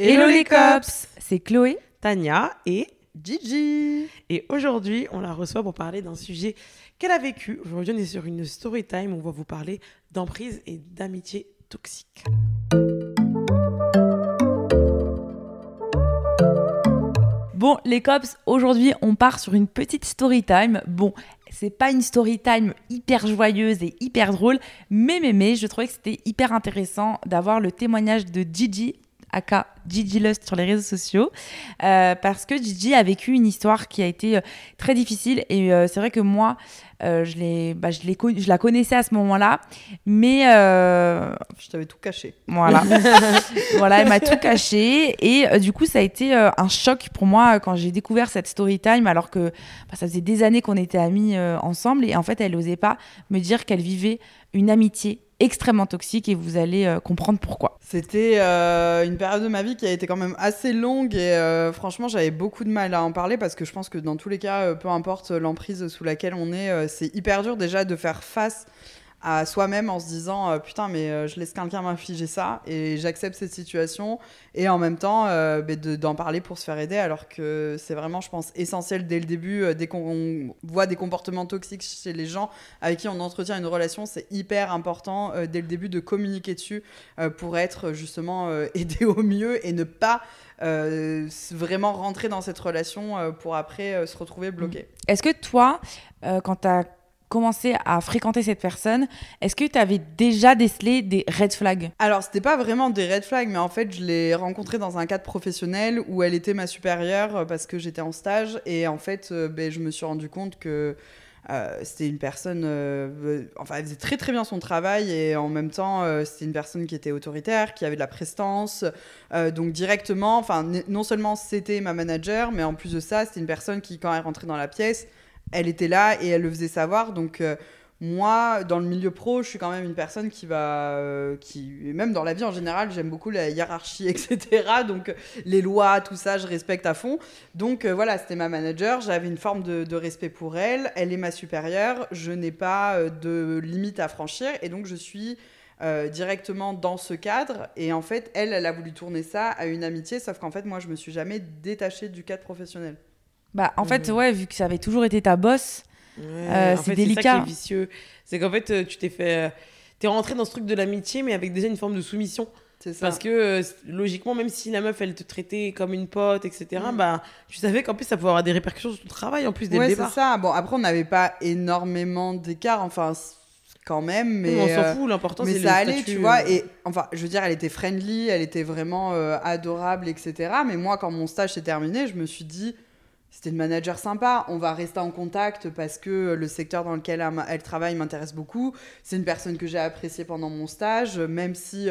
Hello les cops C'est Chloé. Tania et Gigi et aujourd'hui on la reçoit pour parler d'un sujet qu'elle a vécu. Aujourd'hui on est sur une story time où on va vous parler d'emprise et d'amitié toxique. Bon, les cops, aujourd'hui, on part sur une petite story time. Bon, c'est pas une story time hyper joyeuse et hyper drôle, mais, mais, mais, je trouvais que c'était hyper intéressant d'avoir le témoignage de Gigi, aka Gigi Lust sur les réseaux sociaux, euh, parce que Gigi a vécu une histoire qui a été euh, très difficile, et euh, c'est vrai que moi, je, l'ai, bah, je, je la connaissais à ce moment-là, mais Je t'avais tout caché. Voilà. voilà, elle m'a tout caché. Et du coup, ça a été un choc pour moi quand j'ai découvert cette story time, alors que bah, ça faisait des années qu'on était amis ensemble. Et en fait, elle n'osait pas me dire qu'elle vivait une amitié extrêmement toxique et vous allez euh, comprendre pourquoi. C'était euh, une période de ma vie qui a été quand même assez longue et euh, franchement j'avais beaucoup de mal à en parler parce que je pense que dans tous les cas, peu importe l'emprise sous laquelle on est, c'est hyper dur déjà de faire face à soi-même en se disant euh, putain mais euh, je laisse quelqu'un m'infliger ça et j'accepte cette situation et en même temps euh, de- d'en parler pour se faire aider alors que c'est vraiment je pense essentiel dès le début dès qu'on voit des comportements toxiques chez les gens avec qui on entretient une relation c'est hyper important dès le début de communiquer dessus pour être justement aidé au mieux et ne pas vraiment rentrer dans cette relation pour après se retrouver bloqué. Est-ce que toi, quand tu as commencé à fréquenter cette personne, est-ce que tu avais déjà décelé des red flags? Alors, c'était pas vraiment des red flags, mais en fait, je l'ai rencontrée dans un cadre professionnel où elle était ma supérieure euh, parce que j'étais en stage. Et en fait, euh, ben, je me suis rendu compte que euh, c'était une personne. enfin, elle faisait très très bien son travail et en même temps, c'était une personne qui était autoritaire, qui avait de la prestance. Donc, directement, enfin, non seulement c'était ma manager, mais en plus de ça, c'était une personne qui, quand elle rentrait dans la pièce, elle était là et elle le faisait savoir. Donc, euh, moi, dans le milieu pro, je suis quand même une personne qui va, euh, qui, et même dans la vie en général, j'aime beaucoup la hiérarchie, etc. Donc, euh, les lois, tout ça, je respecte à fond. Donc, voilà, c'était ma manager. J'avais une forme de, respect pour elle. Elle est ma supérieure. Je n'ai pas de limite à franchir. Et donc, je suis directement dans ce cadre. Et en fait, elle, elle a voulu tourner ça à une amitié. Sauf qu'en fait, moi, je me suis jamais détachée du cadre professionnel. Bah, en fait, Mhm. ouais, vu que ça avait toujours été ta boss, Ouais, Euh, c'est délicat. ça qui est vicieux. C'est qu'en fait, euh, tu t'es fait. euh, T'es rentré dans ce truc de l'amitié, mais avec déjà une forme de soumission. C'est ça. Parce que logiquement, même si la meuf elle te traitait comme une pote, etc., Mm. bah, tu savais qu'en plus ça pouvait avoir des répercussions sur ton travail en plus dès ouais, le c'est ça. Bon, après, on n'avait pas énormément d'écart, enfin, quand même, mais. on s'en fout, l'important mais c'est ça le allait, statut, tu vois. Et enfin, je veux dire, elle était friendly, elle était vraiment euh, adorable, etc. Mais moi, quand mon stage s'est terminé, je me suis dit, c'était une manager sympa, on va rester en contact parce que le secteur dans lequel elle, travaille m'intéresse beaucoup. C'est une personne que j'ai appréciée pendant mon stage, même si.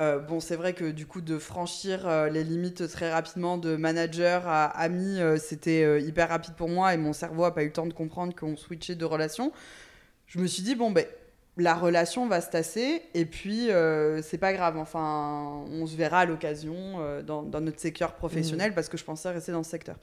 euh, bon, c'est vrai que du coup, de franchir euh, les limites très rapidement de manager à ami, euh, c'était hyper rapide pour moi et mon cerveau a pas eu le temps de comprendre qu'on switchait de relation. Je me suis dit, bon, ben, la relation va se tasser et puis c'est pas grave. Enfin, on se verra à l'occasion dans, dans notre secteur professionnel parce que je pensais rester dans ce secteur.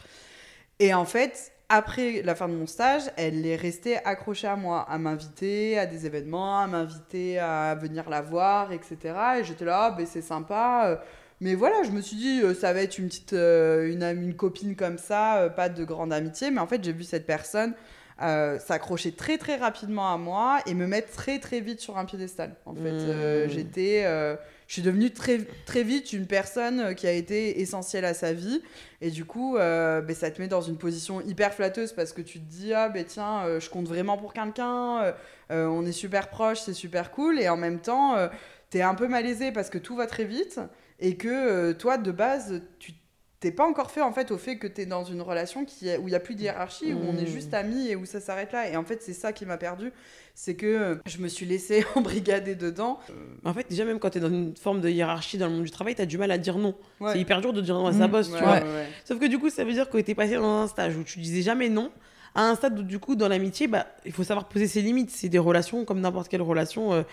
Et en fait, après la fin de mon stage, elle est restée accrochée à moi, à m'inviter à des événements, à m'inviter à venir la voir, etc. Et j'étais là, ah, ben, c'est sympa. euh, Mais voilà, je me suis dit, euh, ça va être une petite euh, une, une copine comme ça, pas de grande amitié. Mais en fait, j'ai vu cette personne euh, s'accrocher très très rapidement à moi et me mettre très très vite sur un piédestal. En fait, Euh, Mmh. j'étais, euh, je suis devenue très très vite une personne euh, qui a été essentielle à sa vie. Et du coup, euh, ben, ça te met dans une position hyper flatteuse parce que tu te dis ah ben tiens, euh, je compte vraiment pour quelqu'un. euh, on est super proches, c'est super cool. Et en même temps, euh, t'es un peu malaisé parce que tout va très vite et que toi de base tu t'es pas encore fait en fait au fait que t'es dans une relation qui est, où il y a plus de hiérarchie, où on est Mm. juste amis et où ça s'arrête là. Et en fait, c'est ça qui m'a perdu, c'est que euh, je me suis laissée embrigader dedans. En fait, déjà, même quand tu es dans une forme de hiérarchie dans le monde du travail, tu as du mal à dire non. Ouais. C'est hyper dur de dire non à sa Mm. boss, tu vois. Sauf que du coup, ça veut dire que tu es passé dans un stage où tu disais jamais non, à un stade où du coup, dans l'amitié, bah, il faut savoir poser ses limites. C'est des relations comme n'importe quelle relation. euh,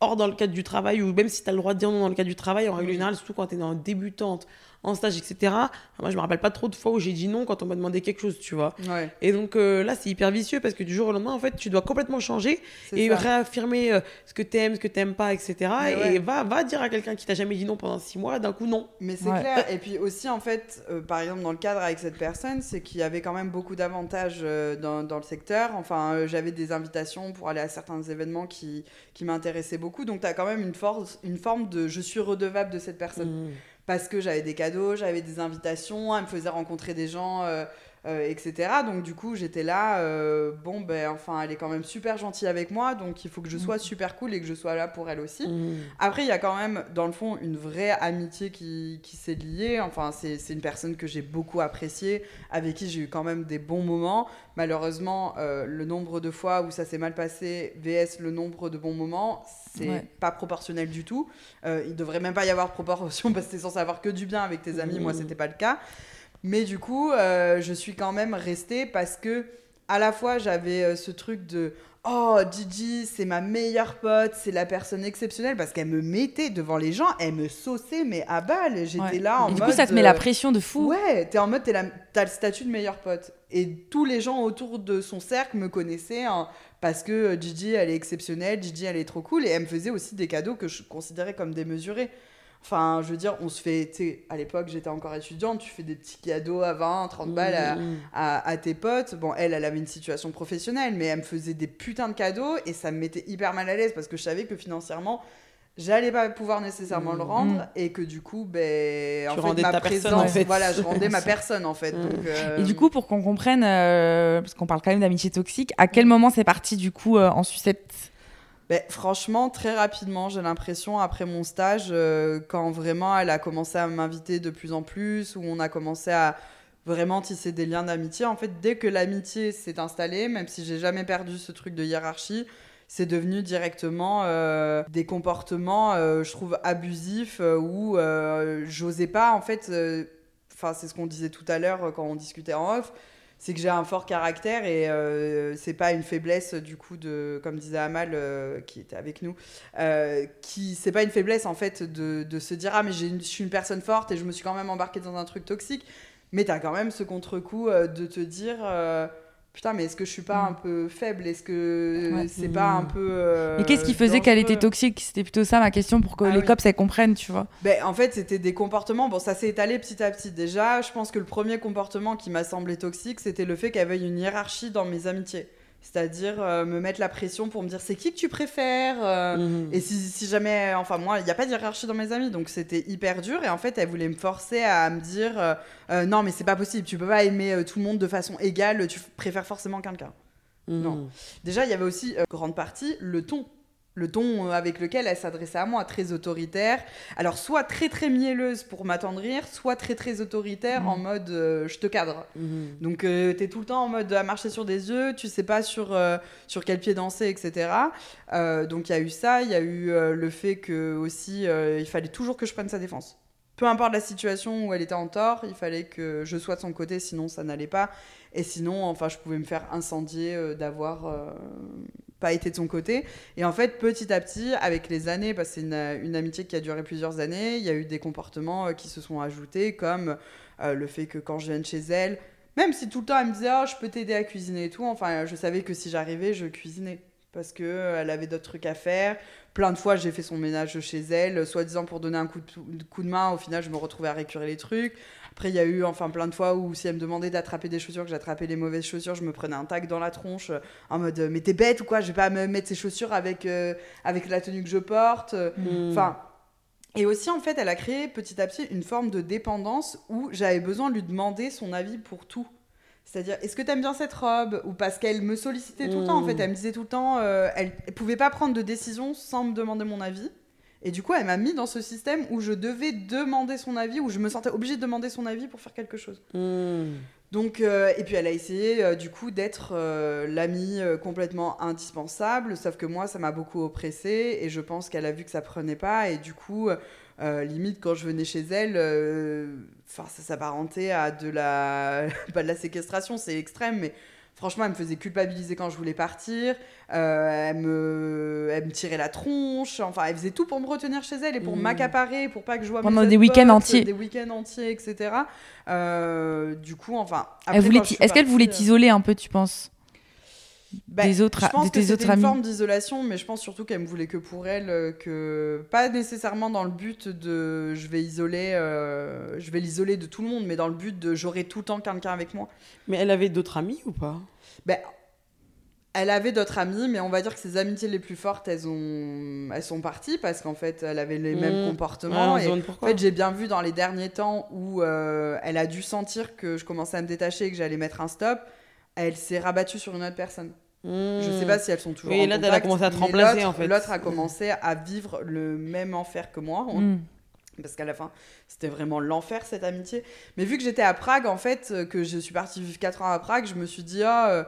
hors dans le cadre du travail, ou même si tu as le droit de dire non dans le cadre du travail, en règle générale, surtout quand tu es débutante, en stage, etc. Moi, je me rappelle pas trop de fois où j'ai dit non quand on m'a demandé quelque chose, tu vois. Ouais, Et donc euh, là, c'est hyper vicieux parce que du jour au lendemain, en fait, tu dois complètement changer et ça. réaffirmer euh, ce que t'aimes, ce que t'aimes pas, etc. Et va, va dire à quelqu'un qui t'a jamais dit non pendant six mois, d'un coup non. Mais c'est Ouais. clair. Et puis aussi, en fait, euh, par exemple, dans le cadre avec cette personne, c'est qu'il y avait quand même beaucoup d'avantages euh, dans, dans le secteur. Enfin, euh, j'avais des invitations pour aller à certains événements qui, qui m'intéressaient beaucoup. Donc, tu as quand même une, force, une forme de je suis redevable de cette personne. Mm. Parce que j'avais des cadeaux, j'avais des invitations, elle me faisait rencontrer des gens. Euh, etc. Donc du coup, j'étais là, euh, bon, ben enfin, elle est quand même super gentille avec moi, donc il faut que je sois super cool et que je sois là pour elle aussi. Mm. Après, il y a quand même, dans le fond, une vraie amitié qui, qui s'est liée. Enfin, c'est une personne que j'ai beaucoup appréciée, avec qui j'ai eu quand même des bons moments. Malheureusement, euh, le nombre de fois où ça s'est mal passé, VS le nombre de bons moments, c'est Ouais. pas proportionnel du tout. Il devrait même pas y avoir proportion parce que t'es censé avoir que du bien avec tes amis. Moi, Mhm. c'était pas le cas. Mais du coup, euh, je suis quand même restée parce que, à la fois, j'avais euh, ce truc de Oh, Gigi, c'est ma meilleure pote, c'est la personne exceptionnelle parce qu'elle me mettait devant les gens, elle me sauçait, mais à balle. J'étais Ouais. là en Et du mode. coup, ça te met la euh, pression de fou. Ouais, t'es en mode, t'as le statut de meilleure pote. Et tous les gens autour de son cercle me connaissaient hein, parce que Gigi, elle est exceptionnelle, Gigi, elle est trop cool. Et elle me faisait aussi des cadeaux que je considérais comme démesurés. Enfin, je veux dire, on se fait, tu sais, à l'époque, j'étais encore étudiante, tu fais des petits cadeaux à 20, 30 balles à, Mm. à, à tes potes. Bon, elle, elle avait une situation professionnelle, mais elle me faisait des putains de cadeaux et ça me mettait hyper mal à l'aise parce que je savais que financièrement, j'allais pas pouvoir nécessairement le Mm. rendre et que du coup, ben, en Tu fait, rendais ma ta personne, présence, en fait. voilà, je rendais ma personne en fait. Donc, euh, Et du coup, pour qu'on comprenne, euh, parce qu'on parle quand même d'amitié toxique, à quel moment c'est parti du coup euh, en sucette? Ben, franchement, très rapidement, j'ai l'impression, après mon stage, euh, quand vraiment elle a commencé à m'inviter de plus en plus, où on a commencé à vraiment tisser des liens d'amitié, en fait, dès que l'amitié s'est installée, même si j'ai jamais perdu ce truc de hiérarchie, c'est devenu directement euh, des comportements, euh, je trouve, abusifs, où j'osais pas, en fait, enfin, c'est ce qu'on disait tout à l'heure quand on discutait en off, c'est que j'ai un fort caractère et euh, c'est pas une faiblesse du coup de comme disait Amal euh, qui était avec nous euh, qui c'est pas une faiblesse en fait de, de se dire ah mais je suis une personne forte et je me suis quand même embarquée dans un truc toxique. Mais t'as quand même ce contre-coup de te dire putain mais est-ce que je suis pas Mm. un peu faible? Est-ce que Ouais. c'est Mm. pas un peu euh, Mais qu'est-ce qui faisait qu'elle était toxique? C'était plutôt ça ma question pour que Ah les oui. cops elles comprennent, tu vois. Ben, en fait, c'était des comportements. Bon, ça s'est étalé petit à petit. Déjà, je pense que le premier comportement qui m'a semblé toxique, c'était le fait qu'elle veuille une hiérarchie dans mes amitiés. C'est-à-dire euh, me mettre la pression pour me dire c'est qui que tu préfères euh, Mhm. Et si, si jamais, enfin moi, il n'y a pas de hiérarchie dans mes amis, donc c'était hyper dur. Et en fait, elle voulait me forcer à me dire euh, non, mais c'est pas possible, tu peux pas aimer tout le monde de façon égale, tu préfères forcément quelqu'un. Mhm. non. Déjà, il y avait aussi, grande partie, le ton. Le ton euh, avec lequel elle s'adressait à moi, très autoritaire. Alors, soit très très mielleuse pour m'attendrir, soit très très autoritaire Mhm. en mode euh, je te cadre. Mhm. Donc, euh, t'es tout le temps en mode à marcher sur des œufs, tu sais pas sur, euh, sur quel pied danser, etc. Donc, il y a eu ça. Il y a eu le fait que aussi, il fallait toujours que je prenne sa défense. Peu importe la situation où elle était en tort, il fallait que je sois de son côté, sinon ça n'allait pas. Et sinon, enfin, je pouvais me faire incendier d'avoir pas été de son côté. Et en fait, petit à petit, avec les années, parce que c'est une, amitié qui a duré plusieurs années, il y a eu des comportements euh, qui se sont ajoutés, comme euh, le fait que quand je viens de chez elle, même si tout le temps elle me disait oh, je peux t'aider à cuisiner et tout, enfin, je savais que si j'arrivais, je cuisinais. Parce qu'elle avait d'autres trucs à faire. Plein de fois, j'ai fait son ménage chez elle, soi-disant pour donner un coup de, coup de main. Au final, je me retrouvais à récurer les trucs. Après, il y a eu enfin plein de fois où si elle me demandait d'attraper des chaussures, que j'attrapais les mauvaises chaussures, je me prenais un tac dans la tronche euh, en mode mais t'es bête ou quoi? Je vais pas me mettre ces chaussures avec, euh, avec la tenue que je porte. Enfin. Et aussi, en fait, elle a créé petit à petit une forme de dépendance où j'avais besoin de lui demander son avis pour tout. C'est-à-dire, est-ce que t'aimes bien cette robe? Ou parce qu'elle me sollicitait tout le temps, en fait. Elle me disait tout le temps, euh, elle, elle pouvait pas prendre de décision sans me demander mon avis. Et du coup, elle m'a mis dans ce système où je devais demander son avis, où je me sentais obligée de demander son avis pour faire quelque chose. Hmm. Donc, euh, et puis elle a essayé euh, du coup d'être euh, l'amie complètement indispensable, sauf que moi ça m'a beaucoup oppressée et je pense qu'elle a vu que ça prenait pas et du coup, limite quand je venais chez elle, enfin ça s'apparentait à de la, pas de la séquestration, c'est extrême, mais franchement elle me faisait culpabiliser quand je voulais partir, euh, elle, me, elle me tirait la tronche, enfin elle faisait tout pour me retenir chez elle et pour Mmh. m'accaparer, pour pas que je vois Pendant mes des week-ends entiers. des week-ends entiers, etc. Euh, du coup, enfin. Est-ce qu'elle voulait euh, t'isoler un peu, tu penses? Bah, des autres- je pense de que tes c'était autres une amis forme d'isolation, mais je pense surtout qu'elle me voulait que pour elle, euh, que pas nécessairement dans le but de je vais isoler, euh, je vais l'isoler de tout le monde, mais dans le but de j'aurai tout le temps quelqu'un avec moi. Mais elle avait d'autres amis ou pas? Ben, elle avait d'autres amis, mais on va dire que ses amitiés les plus fortes, elles ont, elles sont parties parce qu'en fait, elle avait les mêmes Mmh. comportements. Ouais, et en fait, j'ai bien vu dans les derniers temps où euh, elle a dû sentir que je commençais à me détacher et que j'allais mettre un stop. Elle s'est rabattue sur une autre personne. Je sais pas si elles sont toujours Oui, en elle a commencé à te remplacer, en fait. L'autre a commencé à vivre le même enfer que moi. Hmm. Parce qu'à la fin, c'était vraiment l'enfer cette amitié. Mais vu que j'étais à Prague, en fait, euh, que je suis partie vivre 4 ans à Prague, je me suis dit, ah, euh,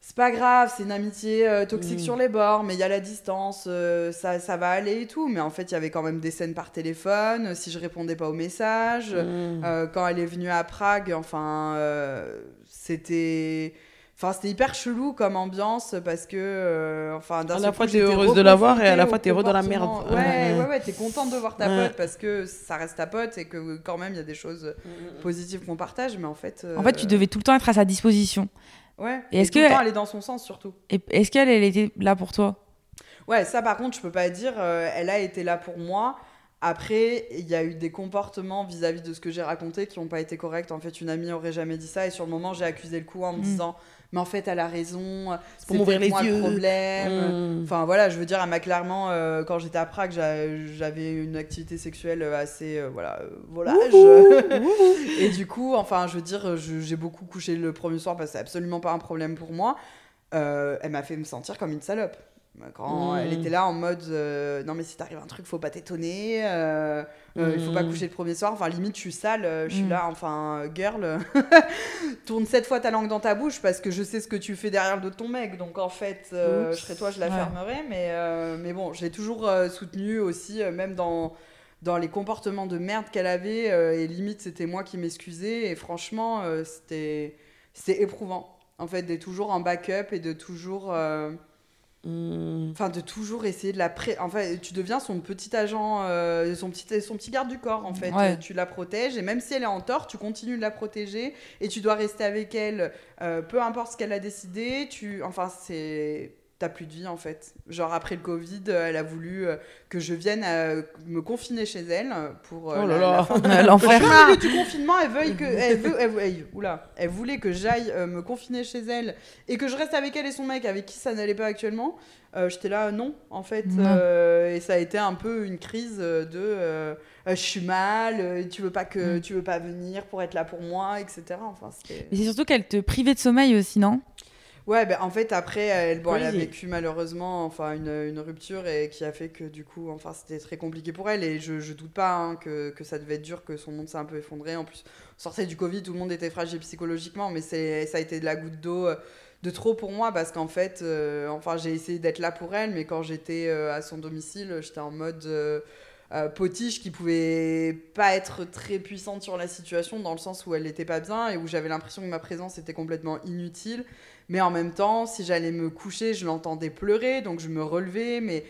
c'est pas grave, c'est une amitié euh, toxique Mm. sur les bords, mais il y a la distance, euh, ça, ça va aller et tout. Mais en fait, il y avait quand même des scènes par téléphone, si je répondais pas aux messages. Hmm. Euh, quand elle est venue à Prague, enfin, euh, c'était. Enfin, c'était hyper chelou comme ambiance parce que, euh, enfin, d'un À la fois, t'es heureuse de la voir et à la fois, t'es heureux dans la merde. Ouais, Ouais. ouais, ouais, t'es contente de voir ta Ouais. pote parce que ça reste ta pote et que quand même, il y a des choses positives qu'on partage, mais en fait. En fait, tu euh, devais tout le temps être à sa disposition. Ouais. Et Et est-ce tout le que- temps aller dans son sens surtout. Et est-ce qu'elle, elle était là pour toi? Ouais, ça par contre, je peux pas dire. euh, elle a été là pour moi. Après, il y a eu des comportements vis-à-vis de ce que j'ai raconté qui n'ont pas été corrects. En fait, une amie aurait jamais dit ça. Et sur le moment, j'ai accusé le coup en me Mm. disant Mais en fait, elle a raison. C'est pour m'ouvrir peut-être les moi yeux. le problème. Hmm. Enfin voilà, je veux dire, elle m'a clairement, euh, quand j'étais à Prague, j'a- j'avais une activité sexuelle assez, euh, voilà, euh, volage. Et du coup, enfin, je veux dire, j'ai beaucoup couché le premier soir parce que c'est absolument pas un problème pour moi. Euh, elle m'a fait me sentir comme une salope. Mmh. elle était là en mode euh, non mais si t'arrive un truc faut pas t'étonner euh, euh, il faut pas Mmh. coucher le premier soir enfin limite je suis sale je suis Mmh. là enfin girl tourne sept fois ta langue dans ta bouche parce que je sais ce que tu fais derrière le dos de ton mec donc en fait je serais toi je la Ouais. fermerais mais mais bon je l'ai toujours soutenue aussi même dans dans les comportements de merde qu'elle avait et limite c'était moi qui m'excusais et franchement c'était c'était éprouvant en fait d'être toujours en backup et de toujours Hmm. Enfin, de toujours essayer de la pré... Enfin, tu deviens son petit agent, euh, son, petit, son petit garde du corps, en fait. Ouais. Tu la protèges, et même si elle est en tort, tu continues de la protéger, et tu dois rester avec elle, euh, peu importe ce qu'elle a décidé. Tu... Enfin, c'est... T'as plus de vie, en fait. Genre, après le Covid, euh, elle a voulu euh, que je vienne euh, me confiner chez elle pour Oh la- là la de- L'enfer. du confinement, elle, veuille que, elle, veut, elle, elle- oula, elle voulait que j'aille me confiner chez elle et que je reste avec elle et son mec, avec qui ça n'allait pas actuellement. Euh, J'étais là, non, en fait. Non. euh, et ça a été un peu une crise de euh, je suis mal, tu veux pas que Mm. tu veux pas venir pour être là pour moi, etc. Enfin, c'était. Mais c'est surtout qu'elle te privait de sommeil aussi, non? Ouais, ben en fait, après, elle, bon, elle a vécu malheureusement enfin, une, une rupture et qui a fait que du coup, enfin, c'était très compliqué pour elle. Et je, je doute pas hein, que, que ça devait être dur, que son monde s'est un peu effondré. En plus, on sortait du Covid, tout le monde était fragile psychologiquement, mais c'est, ça a été de la goutte d'eau euh, de trop pour moi parce qu'en fait, euh, enfin, j'ai essayé d'être là pour elle, mais quand j'étais euh, à son domicile, j'étais en mode. euh, euh, potiche qui pouvait pas être très puissante sur la situation dans le sens où elle n'était pas bien et où j'avais l'impression que ma présence était complètement inutile mais en même temps si j'allais me coucher je l'entendais pleurer donc je me relevais mais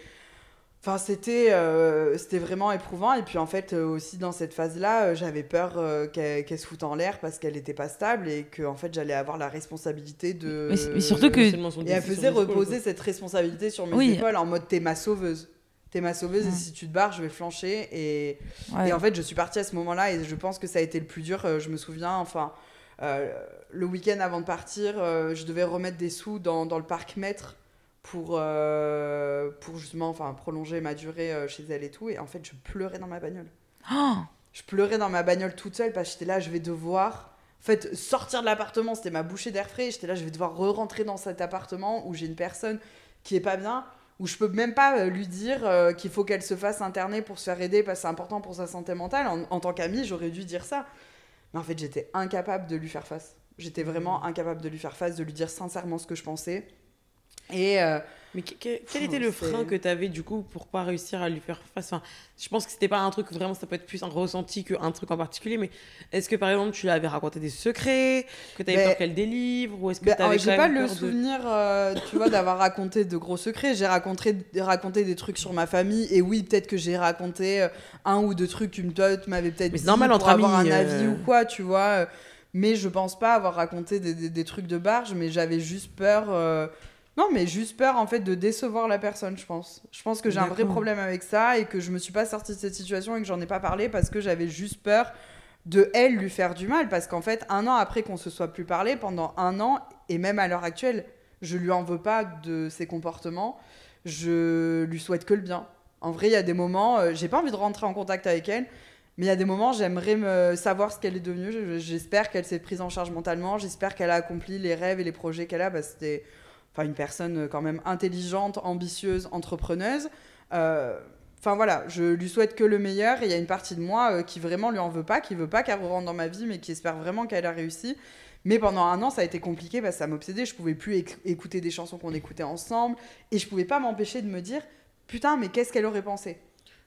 enfin c'était euh, c'était vraiment éprouvant et puis en fait euh, aussi dans cette phase là j'avais peur euh, qu'elle qu'elle se foute en l'air parce qu'elle n'était pas stable et que en fait j'allais avoir la responsabilité de Mais surtout que- et elle faisait reposer cette responsabilité sur mes Oui. épaules en mode t'es ma sauveuse. T'es ma sauveuse et si tu te barres, je vais flancher. Et, Ouais. et en fait, je suis partie à ce moment-là et je pense que ça a été le plus dur. Euh, Je me souviens, enfin, euh, le week-end avant de partir, euh, je devais remettre des sous dans, dans le parc maître pour, euh, pour justement enfin, prolonger ma durée chez elle et tout. Et en fait, je pleurais dans ma bagnole. Oh Je pleurais dans ma bagnole toute seule parce que j'étais là, je vais devoir. En fait, sortir de l'appartement, c'était ma bouchée d'air frais. J'étais là, je vais devoir re-rentrer dans cet appartement où j'ai une personne qui est pas bien, où je peux même pas euh, lui dire euh, qu'il faut qu'elle se fasse interner pour se faire aider parce que c'est important pour sa santé mentale. En, tant qu'amie, j'aurais dû dire ça. Mais en fait, j'étais incapable de lui faire face. J'étais vraiment incapable de lui faire face, de lui dire sincèrement ce que je pensais. Et euh, Mais que- que- quel était le frein que tu avais du coup pour pas réussir à lui faire face? Enfin, Je pense que c'était pas un truc vraiment, ça peut être plus un ressenti qu'un truc en particulier, mais est-ce que par exemple tu lui avais raconté des secrets, que tu avais Ben- peur qu'elle délivre, ou est-ce que Ben, tu avais j'ai pas le de... souvenir, euh, tu vois, d'avoir raconté de gros secrets. J'ai raconté, raconté des trucs sur ma famille. Et oui, peut-être que j'ai raconté euh, un ou deux trucs qu'une pote m'avait peut-être Mais c'est dit normal pour entre avoir amis, un avis euh. ou quoi, tu vois. Mais je pense pas avoir raconté des, des- des trucs de barge. Mais j'avais juste peur. euh, Non, mais juste peur en fait de décevoir la personne, je pense. Je pense que j'ai un vrai problème avec ça et que je me suis pas sortie de cette situation et que j'en ai pas parlé parce que j'avais juste peur de elle lui faire du mal. Parce qu'en fait un an après qu'on se soit plus parlé pendant un an et même à l'heure actuelle je lui en veux pas de ses comportements. Je lui souhaite que le bien. En vrai il y a des moments euh, j'ai pas envie de rentrer en contact avec elle mais il y a des moments j'aimerais me savoir ce qu'elle est devenue. Je- j'espère qu'elle s'est prise en charge mentalement. J'espère qu'elle a accompli les rêves et les projets qu'elle a c'était enfin une personne euh, quand même intelligente ambitieuse entrepreneuse. Euh, Enfin voilà, je lui souhaite que le meilleur. Et il y a une partie de moi euh, qui vraiment lui en veut pas, qui veut pas qu'elle rentre dans ma vie, mais qui espère vraiment qu'elle a réussi. Mais pendant un an, ça a été compliqué parce que ça m'obsédait. Je pouvais plus éc- écouter des chansons qu'on écoutait ensemble. Et je pouvais pas m'empêcher de me dire putain, mais qu'est-ce qu'elle aurait pensé?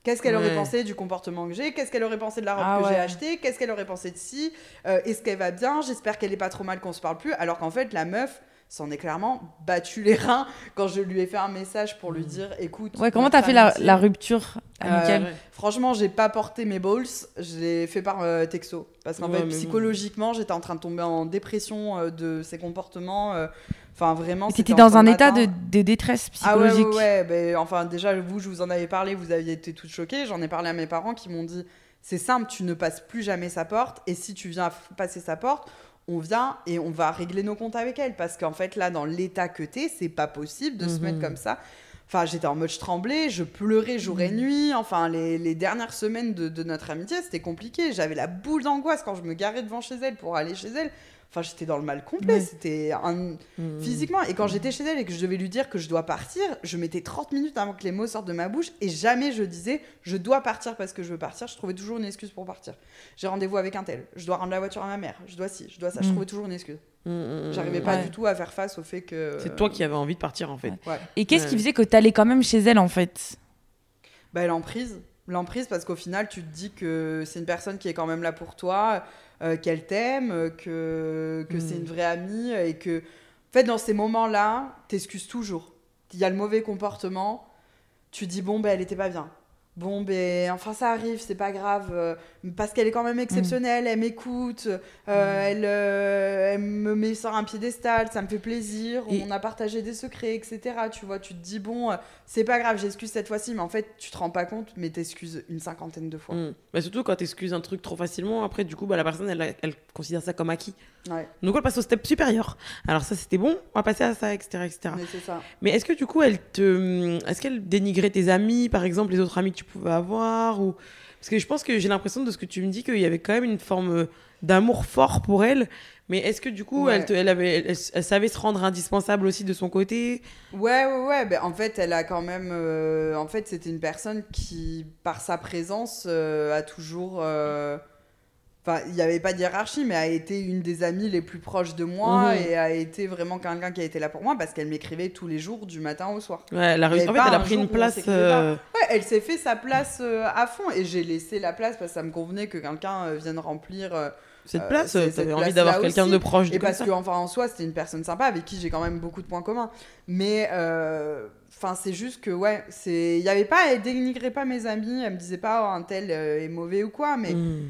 Qu'est-ce qu'elle aurait pensé du comportement que j'ai? Qu'est-ce qu'elle aurait pensé de la robe Ah que j'ai achetée? Qu'est-ce qu'elle aurait pensé de ci? Euh, Est-ce qu'elle va bien? J'espère qu'elle est pas trop mal qu'on se parle plus. Alors qu'en fait, la meuf s'en est clairement battu les reins quand je lui ai fait un message pour lui dire écoute. Ouais, comment t'as fait la, rupture amicale? Ouais. Franchement, j'ai pas porté mes balls, je l'ai fait par euh, texto. Parce qu'en Ouais, fait, psychologiquement, j'étais en train de tomber en dépression euh, de ses comportements. euh, Enfin, vraiment. T'étais dans un état de, détresse Ah ouais, psychologique. ouais, ouais. ben, enfin, déjà, vous, je vous en avais parlé, vous aviez été toutes choquées. J'en ai parlé à mes parents qui m'ont dit c'est simple, tu ne passes plus jamais sa porte. Et si tu viens passer sa porte, on vient et on va régler nos comptes avec elle. Parce qu'en fait, là, dans l'état que t'es, c'est pas possible de se Mhm. mettre comme ça. Enfin, j'étais en mode je tremblais, je pleurais jour et nuit. Enfin, les, les dernières semaines de, de notre amitié, c'était compliqué. J'avais la boule d'angoisse quand je me garais devant chez elle pour aller chez elle. Enfin, j'étais dans le mal complet. Ouais. C'était un, Mhm. physiquement. Et quand j'étais chez elle et que je devais lui dire que je dois partir, je mettais 30 minutes avant que les mots sortent de ma bouche et jamais je disais je dois partir parce que je veux partir. Je trouvais toujours une excuse pour partir. J'ai rendez-vous avec un tel, je dois rendre la voiture à ma mère, je dois ci, je dois ça. Je Mm. trouvais toujours une excuse. Mhm, J'arrivais pas Ouais. du tout à faire face au fait que. C'est toi qui avais envie de partir en fait. Ouais. Ouais. Et qu'est-ce qui faisait que t'allais quand même chez elle en fait? Bah, l'emprise. L'emprise, parce qu'au final, tu te dis que c'est une personne qui est quand même là pour toi, euh, qu'elle t'aime, euh, que, que Mm. c'est une vraie amie, et que, en fait, dans ces moments-là, t'excuses toujours. Il y a le mauvais comportement, tu dis, bon, ben, elle était pas bien. Bon, ben, enfin, ça arrive, c'est pas grave, euh, parce qu'elle est quand même exceptionnelle, elle m'écoute, euh, elle, euh, elle me met sur un piédestal, ça me fait plaisir, Et- on a partagé des secrets, etc. Tu vois, tu te dis, bon, c'est pas grave, j'excuse cette fois-ci, mais en fait, tu te rends pas compte, mais t'excuses une cinquantaine de fois. Bah, surtout quand t'excuses un truc trop facilement, après du coup bah, la personne elle, elle considère ça comme acquis. Ouais, Donc elle passe au step supérieur. Alors ça c'était bon, on va passer à ça, etc. etc. mais est-ce que du coup, elle te, est-ce qu'elle dénigrait tes amis, par exemple, les autres amis que tu pouvais avoir, ou parce que je pense que j'ai l'impression de ce que tu me dis qu'il y avait quand même une forme euh, d'amour fort pour elle. Mais est-ce que du coup, Ouais. elle, te- elle avait, elle, elle savait se rendre indispensable aussi de son côté? Ouais, ouais, ouais. Ben, en fait, elle a quand même. euh, en fait, c'était une personne qui, par sa présence, euh, a toujours. euh, Enfin, il n'y avait pas de hiérarchie, mais a été une des amies les plus proches de moi Mhm. et a été vraiment quelqu'un qui a été là pour moi parce qu'elle m'écrivait tous les jours du matin au soir. Ouais, elle a En fait, elle pris une place. euh, Ouais, elle s'est fait sa place euh, à fond et j'ai laissé la place parce que ça me convenait que quelqu'un euh, vienne remplir. euh, cette place, t'avais envie d'avoir quelqu'un de proche de Et parce ça. que, enfin, en soi, c'était une personne sympa avec qui j'ai quand même beaucoup de points communs. Mais, enfin, c'est juste que, ouais, c'est. Il y avait pas. Elle dénigrait pas mes amis. Elle me disait pas, oh, un tel est mauvais ou quoi. Mais Mhm.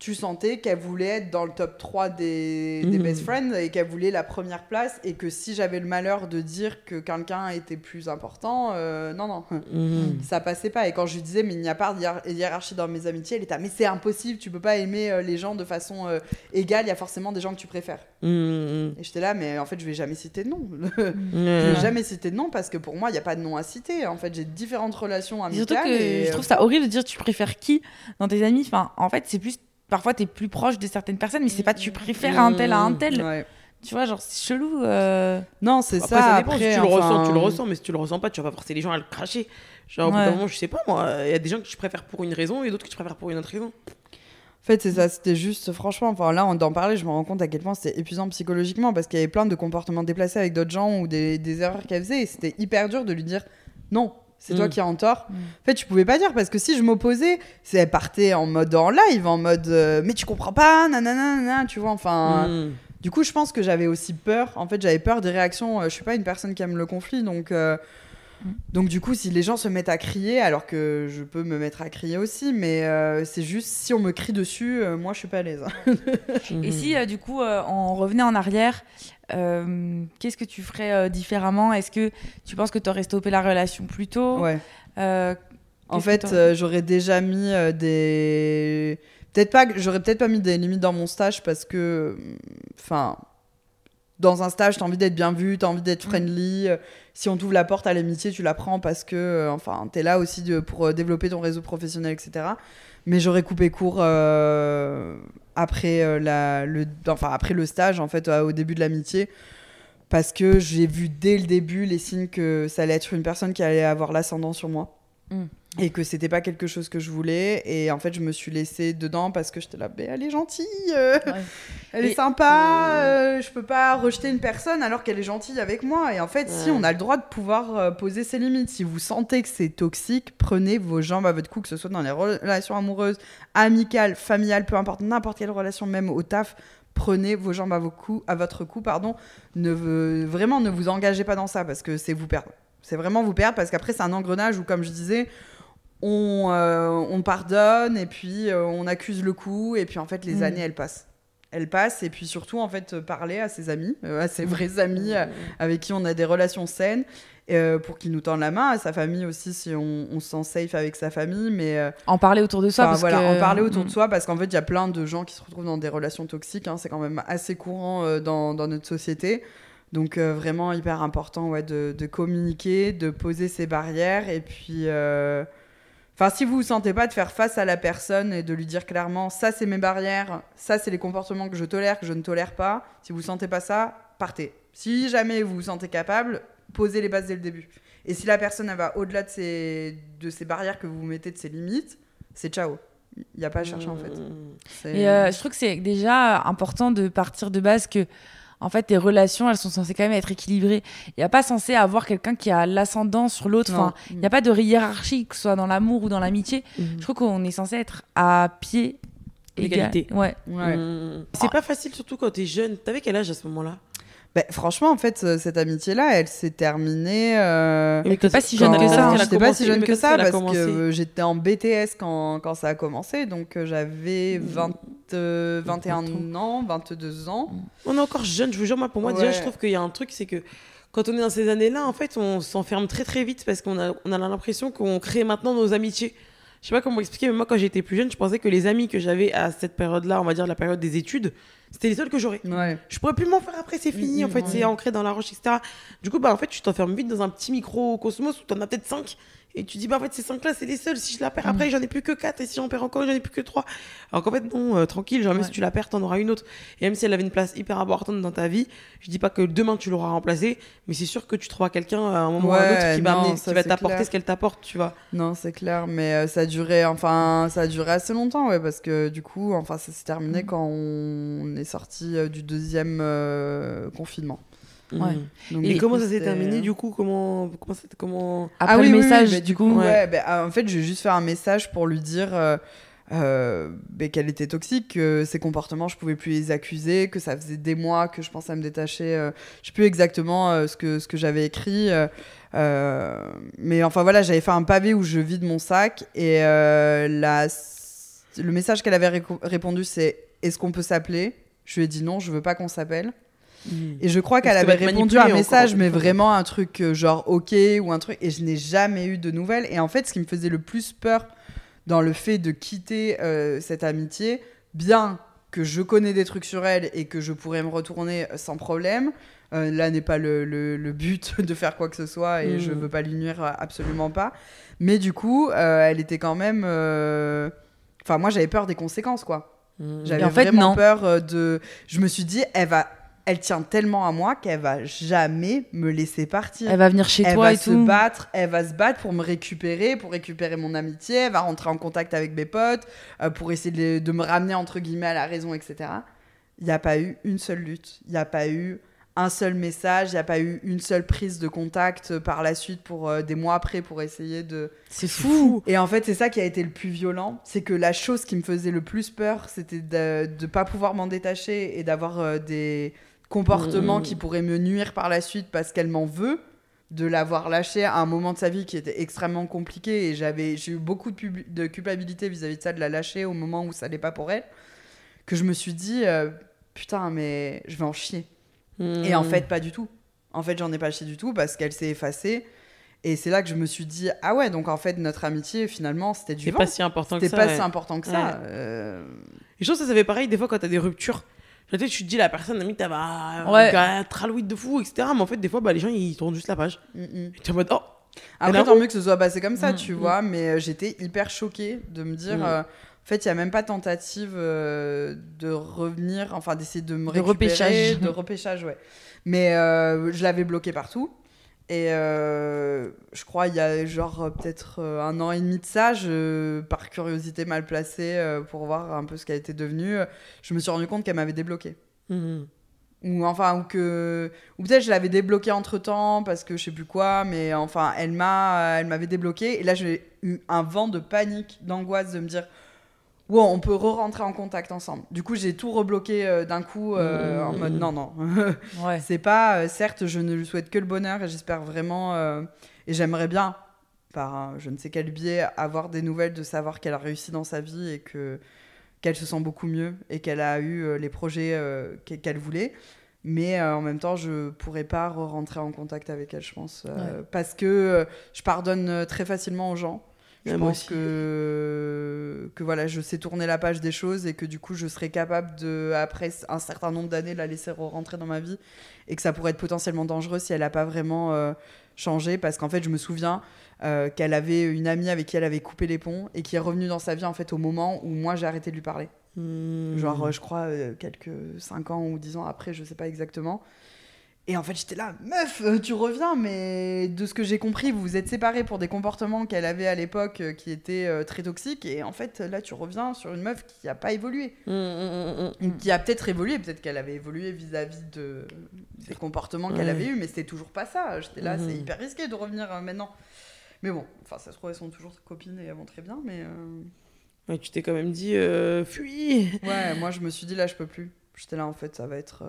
Tu sentais qu'elle voulait être dans le top 3 des, des Mhm. best friends et qu'elle voulait la première place. Et que si j'avais le malheur de dire que quelqu'un était plus important, euh, non, non. Mhm. Ça passait pas. Et quand je lui disais, mais il n'y a pas de hiér- hiérarchie dans mes amitiés, elle était, ah, mais c'est impossible, tu peux pas aimer euh, les gens de façon euh, égale, il y a forcément des gens que tu préfères. Mhm. Et j'étais là, mais en fait, je vais jamais citer de nom. je vais jamais citer de nom parce que pour moi, il n'y a pas de nom à citer. En fait, j'ai différentes relations Et Surtout amicales. que et, je euh, trouve ça horrible de dire tu préfères qui dans tes amis? Enfin, en fait, c'est plus. Parfois, t'es plus proche de certaines personnes, mais c'est pas tu préfères un tel à un tel. ouais. Tu vois, genre, c'est chelou. euh. Non, c'est ça. ça dépend. après, si tu le ressens, tu le ressens, mais si tu le ressens pas, tu vas forcer les gens à le cracher. Genre, au bout d'un moment, je sais pas, moi, il y a des gens que je préfère pour une raison et d'autres que je préfère pour une autre raison. En fait, c'est ça, c'était juste, franchement, enfin là, on d'en parler, je me rends compte à quel point c'était épuisant psychologiquement parce qu'il y avait plein de comportements déplacés avec d'autres gens ou des, des erreurs qu'elle faisait et c'était hyper dur de lui dire non, c'est toi Mm. qui as en tort. Mm. En fait, tu pouvais pas dire parce que si je m'opposais, c'est elle partait en mode en live, en mode euh, mais tu comprends pas, nanana, nanana, tu vois, enfin. Mm. Du coup, je pense que j'avais aussi peur. En fait, j'avais peur des réactions. euh, je suis pas une personne qui aime le conflit, donc. euh. Donc du coup, si les gens se mettent à crier, alors que je peux me mettre à crier aussi, mais euh, c'est juste si on me crie dessus, euh, moi je suis pas à l'aise. Et Mhm. si, euh, du coup, euh, on revenait en arrière, euh, qu'est-ce que tu ferais euh, différemment? Est-ce que tu penses que tu aurais stoppé la relation plus tôt? Ouais. Euh, En fait, j'aurais déjà mis des. Peut-être pas. J'aurais peut-être pas mis des limites dans mon stage parce que. Enfin. Dans un stage, t'as envie d'être bien vu, t'as envie d'être friendly. euh, Si on t'ouvre la porte à l'amitié, tu la prends parce que, enfin, t'es là aussi de- pour développer ton réseau professionnel, etc. Mais j'aurais coupé court euh, après euh, la, le, enfin après le stage, en fait, euh, au début de l'amitié, parce que j'ai vu dès le début les signes que ça allait être une personne qui allait avoir l'ascendant sur moi Mm. Et que c'était pas quelque chose que je voulais. Et en fait je me suis laissée dedans parce que j'étais là mais elle est gentille euh, Ouais. elle Et- est sympa euh, je peux pas rejeter une personne alors qu'elle est gentille avec moi. Et en fait si on a le droit de pouvoir euh, poser ses limites. Si vous sentez que c'est toxique prenez vos jambes à votre cou que ce soit dans les relations amoureuses amicales familiales peu importe n'importe quelle relation même au taf prenez vos jambes à, vos cou, à votre cou pardon. Ne vraiment ne vous engagez pas dans ça parce que c'est vous perdre. C'est vraiment vous perdre parce qu'après c'est un engrenage où comme je disais on, euh, on pardonne et puis euh, on accuse le coup et puis en fait les Mm. années elles passent elles passent et puis surtout en fait parler à ses amis euh, à ses vrais amis euh, avec qui on a des relations saines pour qu'ils nous tendent la main à sa famille aussi si on, on se sent safe avec sa famille mais En parler autour de soi. Parce voilà, que- en parler autour de Mm. soi parce qu'en fait, il y a plein de gens qui se retrouvent dans des relations toxiques. hein, c'est quand même assez courant dans, dans notre société. Donc, euh, vraiment hyper important ouais, de, de communiquer, de poser ses barrières. Et puis, euh, enfin, si vous vous sentez pas de faire face à la personne et de lui dire clairement ça, c'est mes barrières, ça, c'est les comportements que je tolère, que je ne tolère pas. Si vous sentez pas ça, partez. Si jamais vous vous sentez capable, posez les bases dès le début. Et si la personne elle va au-delà de ces, de ces barrières que vous mettez, de ses limites, c'est ciao. Il n'y a pas à chercher en fait. Mm. C'est- Et euh, je trouve que c'est déjà important de partir de base que, en fait, tes relations, elles sont censées quand même être équilibrées. Il n'y a pas censé avoir quelqu'un qui a l'ascendant sur l'autre. Enfin, il n'y a pas de hiérarchie, que ce soit dans l'amour ou dans l'amitié. Mm. Je trouve qu'on est censé être à pied égal. L'égalité. Ouais. Ouais. Mm. C'est pas facile, surtout quand t'es jeune. T'avais quel âge à ce moment-là? Ben, franchement, en fait, cette amitié-là, elle s'est terminée. euh, Mais pas si jeune que ça. J'étais pas si jeune que ça parce que que j'étais en BTS quand, quand ça a commencé. Donc euh, j'avais 20, euh, 21 ans, 22 ans. On est encore jeune, je vous jure, moi, pour moi, déjà, je trouve qu'il y a un truc, c'est que quand on est dans ces années-là, en fait, on s'enferme très très vite parce qu'on a, on a l'impression qu'on crée maintenant nos amitiés. Je sais pas comment expliquer, mais moi, quand j'étais plus jeune, je pensais que les amis que j'avais à cette période-là, on va dire la période des études, c'était les seuls que j'aurais. Ouais. Je pourrais plus m'en faire après, c'est fini, en fait, c'est ancré dans la roche, etc. Du coup, bah, en fait, tu t'enfermes vite dans un petit microcosmos où t'en as peut-être 5. Et tu dis, bah, en fait, ces 5-là, c'est les seuls. Si je la perds après, j'en ai plus que 4. Et si j'en perds encore, j'en ai plus que 3. Alors qu'en fait, non, euh, tranquille, jamais Ouais. si tu la perds, t'en auras une autre. Et même si elle avait une place hyper importante dans ta vie, je dis pas que demain tu l'auras remplacée, mais c'est sûr que tu trouveras quelqu'un à un moment ou à un autre qui va, non, amener- ça, qui va t'apporter ce qu'elle t'apporte, tu vois. Non, c'est clair, mais euh, ça a duré, enfin, ça a duré assez longtemps, ouais, parce que du coup, enfin, ça s'est terminé quand on est sorti euh, du deuxième confinement. Ouais. Donc, Et comment ça s'est terminé, du coup Comment, comment, ça- comment... Après Ah oui, le oui, oui, message, du coup. ouais, euh, en fait, j'ai juste fait un message pour lui dire euh, euh, ben, qu'elle était toxique, que ses comportements, je pouvais plus les accuser, que ça faisait des mois que je pensais à me détacher. euh, je sais plus exactement euh, ce que, ce que j'avais écrit. euh, euh, mais enfin voilà, j'avais fait un pavé où je vide mon sac et euh, la, le message qu'elle avait répondu, c'est Est-ce qu'on peut s'appeler? Je lui ai dit non, je veux pas qu'on s'appelle. Et je crois qu'elle avait répondu à un message, mais vraiment un truc euh, genre ok ou un truc. Et je n'ai jamais eu de nouvelles. Et en fait, ce qui me faisait le plus peur dans le fait de quitter euh, cette amitié, bien que je connais des trucs sur elle et que je pourrais me retourner sans problème. euh, là n'est pas le, le- le but de faire quoi que ce soit et Mm. je veux pas lui nuire absolument pas. Mais du coup, euh, elle était quand même. euh, Enfin, moi, j'avais peur des conséquences, quoi. Mhm. J'avais en fait, vraiment non. peur de. Je me suis dit, elle va, elle tient tellement à moi qu'elle va jamais me laisser partir. Elle va venir chez Elle toi va et se tout. battre, elle va se battre pour me récupérer, pour récupérer mon amitié, elle va rentrer en contact avec mes potes, euh, pour essayer de, me ramener entre guillemets à la raison, etc. Il n'y a pas eu une seule lutte, il n'y a pas eu un seul message, il n'y a pas eu une seule prise de contact euh, par la suite pour euh, des mois après pour essayer de... C'est fou. Et en fait, c'est ça qui a été le plus violent, c'est que la chose qui me faisait le plus peur, c'était de ne pas pouvoir m'en détacher et d'avoir euh, des comportements Mhm. qui pourraient me nuire par la suite parce qu'elle m'en veut, de l'avoir lâché à un moment de sa vie qui était extrêmement compliqué et j'avais j'ai eu beaucoup de, pub- de culpabilité vis-à-vis de ça, de la lâcher au moment où ça n'allait pas pour elle, que je me suis dit, euh, putain, mais je vais en chier. Et en fait, pas du tout. En fait, j'en ai pas chié du tout parce qu'elle s'est effacée. Et c'est là que je me suis dit, ah ouais, donc en fait, notre amitié, finalement, c'était du c'est vent. pas si important que C'était ça. pas ouais. si important que ça. Ouais. Euh, Et je trouve que ça, ça fait pareil des fois quand t'as des ruptures. Tu te dis la personne, limite, elle va Ouais. ouais. tralouite de fou, etc. Mais en fait, des fois, bah, les gens, ils tournent juste la page. mm, mm. Et t'es en mode, oh, Après, tant mieux que ce soit passé comme ça, Mm, tu mm. vois, mais euh, j'étais hyper choquée de me dire, Mm. euh, en fait, il y a même pas tentative euh, de revenir, enfin, d'essayer de me De récupérer. repêchage. De repêchage, ouais. Mais euh, je l'avais bloqué partout. Et euh, je crois, il y a genre euh, peut-être euh, un an et demi de ça, je, par curiosité mal placée pour voir un peu ce qu'elle était devenue, je me suis rendu compte qu'elle m'avait débloqué. Mhm. ou enfin ou que ou peut-être je l'avais débloqué entre temps parce que je sais plus quoi mais enfin elle m'a elle m'avait débloqué et là j'ai eu un vent de panique d'angoisse de me dire wow on peut re-rentrer en contact ensemble. Du coup j'ai tout rebloqué euh, d'un coup euh, Mmh, en mode non non. Ouais. c'est pas euh, certes je ne lui souhaite que le bonheur et j'espère vraiment euh, et j'aimerais bien par un- je ne sais quel biais avoir des nouvelles de savoir qu'elle a réussi dans sa vie et que qu'elle se sent beaucoup mieux et qu'elle a eu euh, les projets euh, qu'e- qu'elle voulait. Mais euh, en même temps je pourrais pas rentrer en contact avec elle je pense euh, parce que euh, je pardonne très facilement aux gens je moi pense aussi. que que voilà je sais tourner la page des choses et que du coup je serais capable de après un certain nombre d'années la laisser rentrer dans ma vie et que ça pourrait être potentiellement dangereux si elle n'a pas vraiment euh, changé parce qu'en fait je me souviens euh, qu'elle avait une amie avec qui elle avait coupé les ponts et qui est revenue dans sa vie en fait au moment où moi j'ai arrêté de lui parler Mhm. genre euh, je crois euh, quelques 5 ans ou 10 ans après je sais pas exactement et en fait j'étais là meuf euh, tu reviens mais de ce que j'ai compris vous vous êtes séparés pour des comportements qu'elle avait à l'époque euh, qui étaient euh, très toxiques et en fait là tu reviens sur une meuf qui a pas évolué Mhm, mhm, mhm. ou qui a peut-être évolué, peut-être qu'elle avait évolué vis-à-vis de des comportements qu'elle avait eu, mais c'était toujours pas ça. J'étais là, c'est hyper risqué de revenir euh, maintenant. Mais bon, enfin, ça se trouve, elles sont toujours copines et elles vont très bien, mais euh, Ouais, tu t'es quand même dit, euh, fuis. ouais, moi je me suis dit là, je peux plus. J'étais là, en fait, ça va être.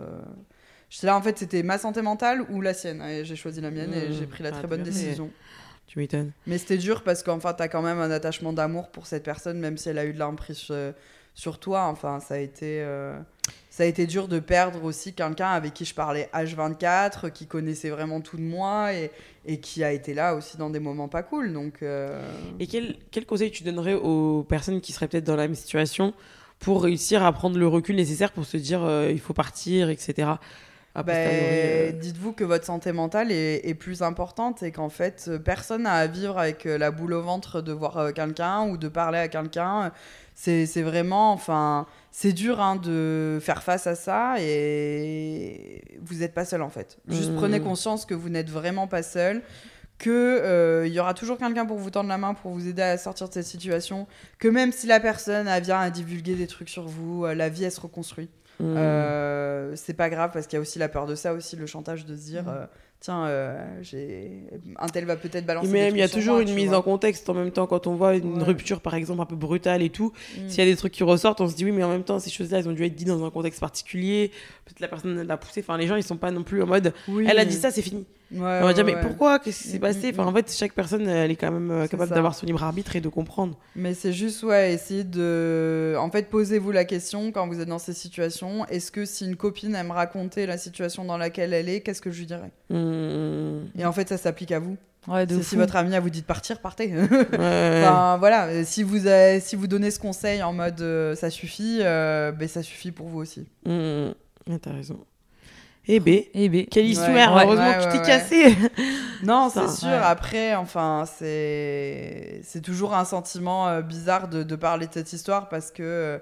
J'étais là, en fait, c'était ma santé mentale ou la sienne. Et j'ai choisi la mienne et j'ai pris la très bonne décision. Tu m'étonnes. Mais c'était dur parce qu'enfin, t'as quand même un attachement d'amour pour cette personne, même si elle a eu de l'emprise euh, sur toi. Enfin, ça a été, euh, ça a été dur de perdre aussi quelqu'un avec qui je parlais H24, qui connaissait vraiment tout de moi et, et qui a été là aussi dans des moments pas cool. Donc, euh, Et quel, quel conseil tu donnerais aux personnes qui seraient peut-être dans la même situation pour réussir à prendre le recul nécessaire pour se dire euh, il faut partir, etc. Posteriori, euh, dites-vous que votre santé mentale est, est plus importante et qu'en fait, euh, personne n'a à vivre avec euh, la boule au ventre de voir quelqu'un ou de parler à quelqu'un. C'est vraiment, enfin, c'est dur hein, de faire face à ça et vous n'êtes pas seul en fait. Juste prenez conscience que vous n'êtes vraiment pas seul que euh, il y aura toujours quelqu'un pour vous tendre la main pour vous aider à sortir de cette situation que même si la personne elle vient à divulguer des trucs sur vous la vie elle se reconstruit mhm. euh, c'est pas grave parce qu'il y a aussi la peur de ça, aussi le chantage de se dire Mhm. euh, tiens, euh, j'ai un tel va peut-être balancer. Et même, il y a toujours moi, une mise vois. en contexte en même temps quand on voit une Ouais. rupture, par exemple, un peu brutale et tout. Mm. S'il y a des trucs qui ressortent, on se dit oui, mais en même temps, ces choses-là, elles ont dû être dites dans un contexte particulier. Peut-être la personne l'a poussé. Enfin, les gens, ils sont pas non plus en mode Oui. elle a dit ça, c'est fini. Ouais, on va ouais, dire mais ouais. pourquoi? Qu'est-ce qui s'est Mm, passé? Mm, Enfin, en fait, chaque personne, elle est quand même euh, capable d'avoir son libre arbitre et de comprendre. Mais c'est juste, ouais, essayer de. En fait, posez-vous la question quand vous êtes dans ces situations est-ce que si une copine aime raconter la situation dans laquelle elle est, qu'est-ce que je lui dirais? Mm. Et en fait, ça s'applique à vous. Ouais, si votre ami a vous dit de partir, partez. Ouais. Enfin voilà, euh, si vous, avez- si vous donnez ce conseil en mode euh, ça suffit, euh, ben, ça suffit pour vous aussi. Mm. Ouais, T'as raison. Eh ben, Eh quelle histoire Ouais, Heureusement ouais, que tu t'es ouais, cassé. Non, c'est sûr. ouais. Après, enfin, c'est c'est toujours un sentiment euh, bizarre de, de parler de cette histoire parce que, euh,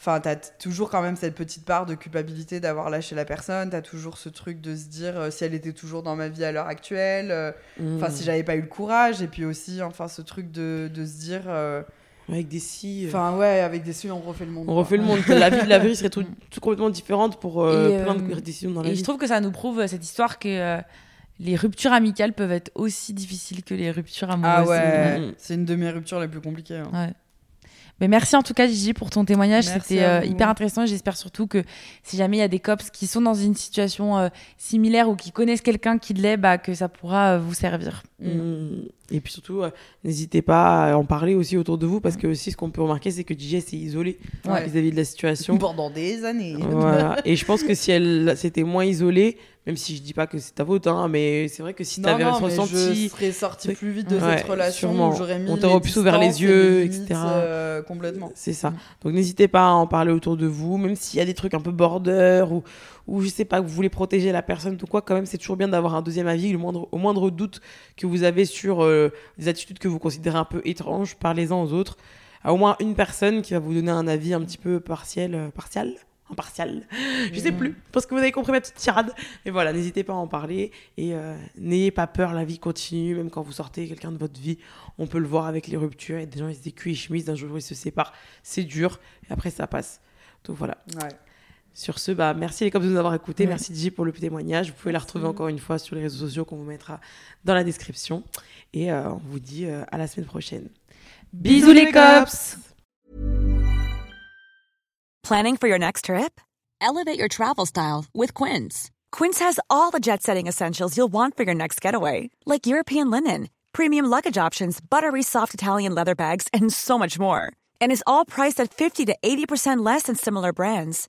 Enfin, t'as toujours quand même cette petite part de culpabilité d'avoir lâché la personne. T'as toujours ce truc de se dire euh, si elle était toujours dans ma vie à l'heure actuelle. euh, Enfin, Mm. si j'avais pas eu le courage. Et puis aussi, enfin, ce truc de, de se dire. euh, Avec des si. euh, Enfin, ouais, avec des suites, on refait le monde. on quoi. refait le monde. La vie de la vie serait tout, tout complètement différente pour euh, plein euh, de décisions dans la Et vie. je trouve que ça nous prouve euh, cette histoire que euh, les ruptures amicales peuvent être aussi difficiles que les ruptures amoureuses. Ah ouais, Mm. c'est une de mes ruptures les plus compliquées. hein. Ouais. Mais merci en tout cas Gigi pour ton témoignage, c'était euh, hyper intéressant j'espère surtout que si jamais il y a des cops qui sont dans une situation euh, similaire ou qui connaissent quelqu'un qui l'est, bah, que ça pourra euh, vous servir. Mm. Et puis surtout, euh, n'hésitez pas à en parler aussi autour de vous parce que aussi ce qu'on peut remarquer, c'est que DJ s'est isolée Ouais. vis-à-vis de la situation. Pendant des années. Voilà. Et je pense que si elle s'était moins isolée, même si je dis pas que c'est ta faute, hein, mais c'est vrai que si Non, t'avais non, ressenti. je serais sortie C'est- plus vite de Ouais, cette relation. J'aurais mis On t'aurait plus ouvert les et yeux, les limites, etc. euh, complètement. C'est ça. Mm. Donc n'hésitez pas à en parler autour de vous, même s'il y a des trucs un peu border ou, ou je sais pas, que vous voulez protéger la personne ou quoi, quand même, c'est toujours bien d'avoir un deuxième avis. Le moindre, au moindre doute que vous avez sur euh, des attitudes que vous considérez un peu étranges, parlez-en aux autres. À au moins une personne qui va vous donner un avis un petit peu partiel. euh, partial Impartial Je sais plus, parce que vous avez compris ma petite tirade. Mais voilà, n'hésitez pas à en parler et euh, n'ayez pas peur, la vie continue, même quand vous sortez quelqu'un de votre vie, on peut le voir avec les ruptures. A des gens, ils se décuent et chemise, d'un jour ils se séparent, c'est dur, et après ça passe. Donc voilà. Ouais. Sur ce, bah, merci les cops de nous avoir écoutés. Ouais. Merci DJ pour le témoignage. Vous pouvez la retrouver encore une fois sur les réseaux sociaux qu'on vous mettra dans la description. Et euh, on vous dit euh, à la semaine prochaine. Bisous les cops Planning for your next trip? Elevate your travel style with Quince. Quince has all the jet setting essentials you'll want for your next getaway, like European linen, premium luggage options, buttery soft Italian leather bags, and so much more. And is all priced at 50 to 80% less than similar brands.